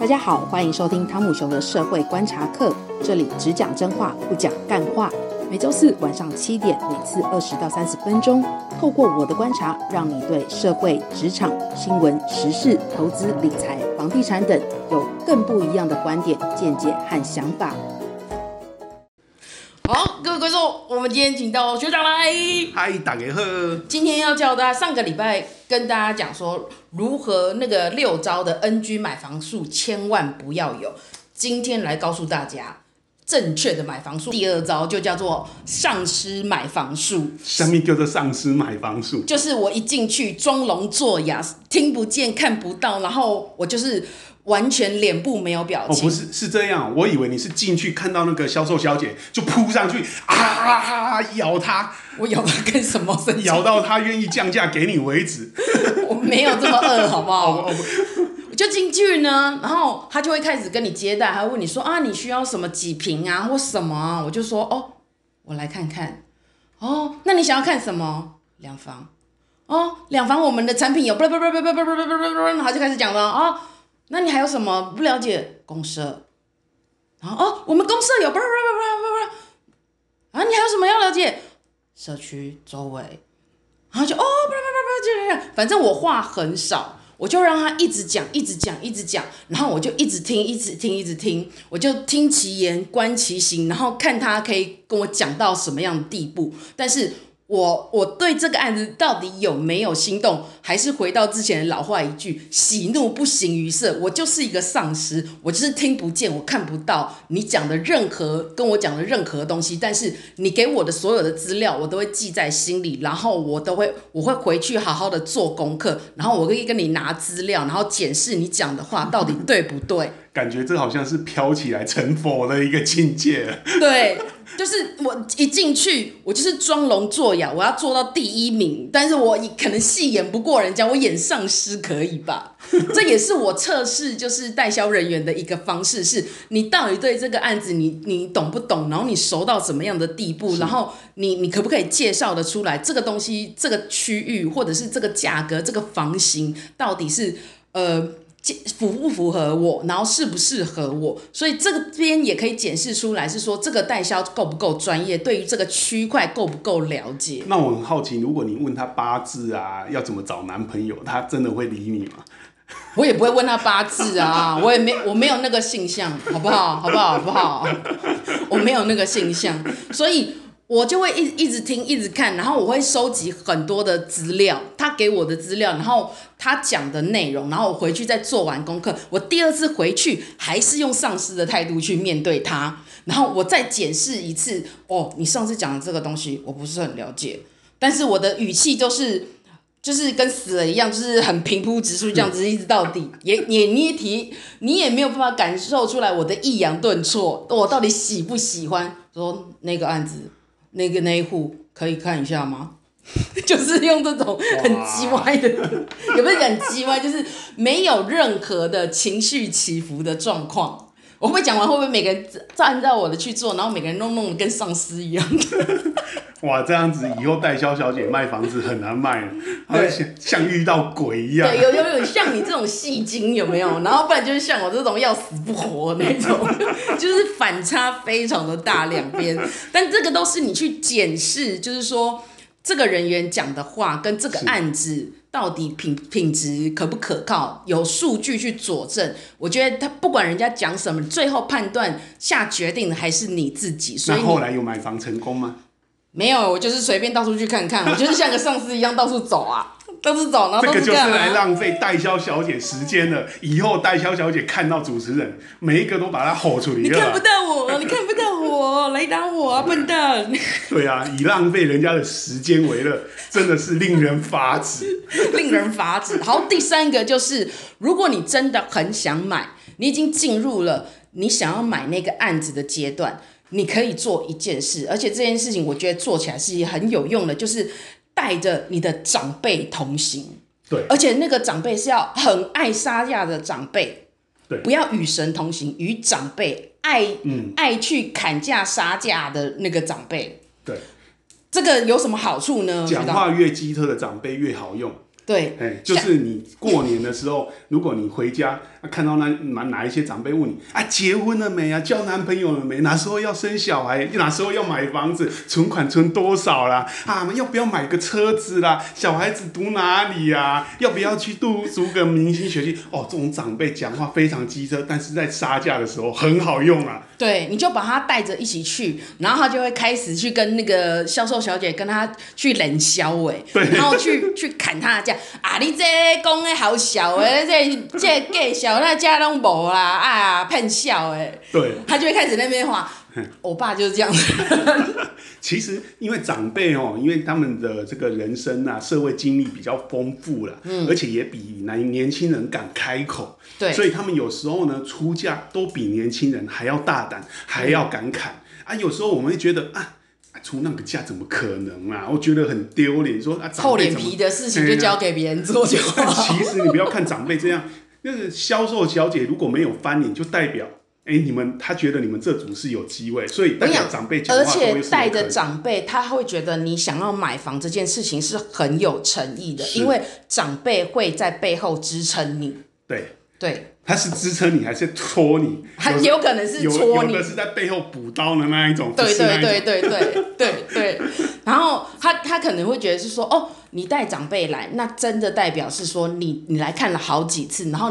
大家好，欢迎收听汤姆熊的社会观察课，这里只讲真话，不讲干话。每周四晚上七点，每次二十到三十分钟，透过我的观察，让你对社会、职场、新闻、时事、投资、理财、房地产等有更不一样的观点、见解和想法。好，各位观众，们今天请到学长来。嗨，大家好。今天要教大家，上个礼拜跟大家讲说，如何那个六招的 NG 买房术千万不要有。今天来告诉大家正确的买房术。第二招就叫做丧尸买房术。什么叫做丧尸买房术？就是我一进去装聋作哑，听不见看不到，然后我就是。完全脸部没有表情。哦，不是，是这样。我以为你是进去看到那个销售小姐就扑上去啊，咬她。我咬她干什么？咬到她愿意降价给你为止。我没有这么饿，好不好？我就进去呢，然后他就会开始跟你接待，还会问你说啊，你需要什么几瓶啊，或什么啊？我就说哦，我来看看。哦，那你想要看什么？两房。哦，两房，我们的产品有，不不不不不不不不不不，然后就开始讲了啊。那你还有什么不了解？公社，然后哦，我们公社有，不不不不不不，啊，你还有什么要了解？社区周围，然后就哦，不不不不不，反正我话很少，我就让他一直讲，一直讲，一直讲，然后我就一直听，一直听，一直听，我就听其言，观其行，然后看他可以跟我讲到什么样的地步，但是。我我对这个案子到底有没有心动，还是回到之前的老话一句：喜怒不形于色。我就是一个丧尸，我就是听不见，我看不到你讲的任何跟我讲的任何东西。但是你给我的所有的资料，我都会记在心里，然后我都会我会回去好好的做功课，然后我可以跟你拿资料，然后检视你讲的话到底对不对。感觉这好像是飘起来成佛的一个境界。对。就是我一进去，我就是装聋作哑，我要做到第一名。但是我可能戏演不过人家，我演丧尸可以吧？这也是我测试就是代销人员的一个方式，是你到底对这个案子你你懂不懂？然后你熟到怎么样的地步？然后你你可不可以介绍的出来这个东西、这个区域或者是这个价格、这个房型到底是呃？符不符合我，然后适不适合我，所以这个边也可以检视出来，是说这个代销够不够专业，对于这个区块够不够了解。那我很好奇，如果你问他八字啊，要怎么找男朋友，他真的会理你吗？我也不会问他八字啊，我也没我没有那个性向，好不好？好不好？好不好？我没有那个性向，所以。我就会一一直听，一直看，然后我会收集很多的资料，他给我的资料，然后他讲的内容，然后我回去再做完功课。我第二次回去还是用上司的态度去面对他，然后我再检视一次。哦，你上次讲的这个东西我不是很了解，但是我的语气就是就是跟死了一样，就是很平铺直述这样子一直到底，也也你也提，你也没有办法感受出来我的抑扬顿挫，我到底喜不喜欢说那个案子。那个那一户可以看一下吗？就是用这种很叽歪的，也不是讲叽歪？就是没有任何的情绪起伏的状况。我会讲完，会不会每个人按照我的去做，然后每个人都弄得跟丧尸一样？哇，这样子以后代销小姐卖房子很难卖了，对，像像遇到鬼一样。对，有有有像你这种戏精有没有？然后不然就是像我这种要死不活那种，就是反差非常的大两边。但这个都是你去检视，就是说这个人员讲的话跟这个案子到底品品质可不可靠，有数据去佐证。我觉得他不管人家讲什么，最后判断下决定的还是你自己。所以那后来有买房成功吗？没有，我就是随便到处去看看，我就是像个丧尸一样到处走啊，到处走，然后都是干嘛？这个就是来浪费代销小姐时间的。以后代销小姐看到主持人，每一个都把他吼出来。你看不到我，你看不到我，来打我啊，笨蛋！对啊，以浪费人家的时间为乐，真的是令人发指，令人发指。好，第三个就是，如果你真的很想买，你已经进入了你想要买那个案子的阶段。你可以做一件事，而且这件事情我觉得做起来是很有用的，就是带着你的长辈同行。对，而且那个长辈是要很爱杀价的长辈。对，不要与神同行，与长辈爱、嗯、爱去砍价杀价的那个长辈。对，这个有什么好处呢？讲话越机特的长辈越好用。对，哎，就是你过年的时候，如果你回家，看到那哪哪一些长辈问你啊，结婚了没啊？交男朋友了没？哪时候要生小孩？哪时候要买房子？存款存多少啦？啊，要不要买个车子啦？小孩子读哪里呀？要不要去读读个明星学校？哦，这种长辈讲话非常机车，但是在杀价的时候很好用啊。对，你就把他带着一起去，然后他就会开始去跟那个销售小姐跟他去冷销哎，然后去去砍他的价啊！你这讲的好笑哎，这这介绍那家拢无啦啊，骗笑哎。对，他就会开始那边话，我爸就是这样子。其实因为长辈哦，因为他们的这个人生啊，社会经历比较丰富了，嗯，而且也比男年轻人敢开口，对，所以他们有时候呢出嫁都比年轻人还要大胆，还要敢砍、嗯、啊。有时候我们会觉得啊，出那个价怎么可能啊？我觉得很丢脸，说啊，厚脸皮的事情就交给别人做就好。但其实你不要看长辈这样，那个销售小姐如果没有翻脸，就代表。哎、欸，你们他觉得你们这组是有机会，所以代表长辈，而且带着长辈，他会觉得你想要买房这件事情是很有诚意的，因为长辈会在背后支撑你。对对，他是支撑你还是戳你？他有可能是戳你，有的是在背后补刀的那一种。对对对对对对对。然后他他可能会觉得是说，哦，你带长辈来，那真的代表是说你你来看了好几次，然后。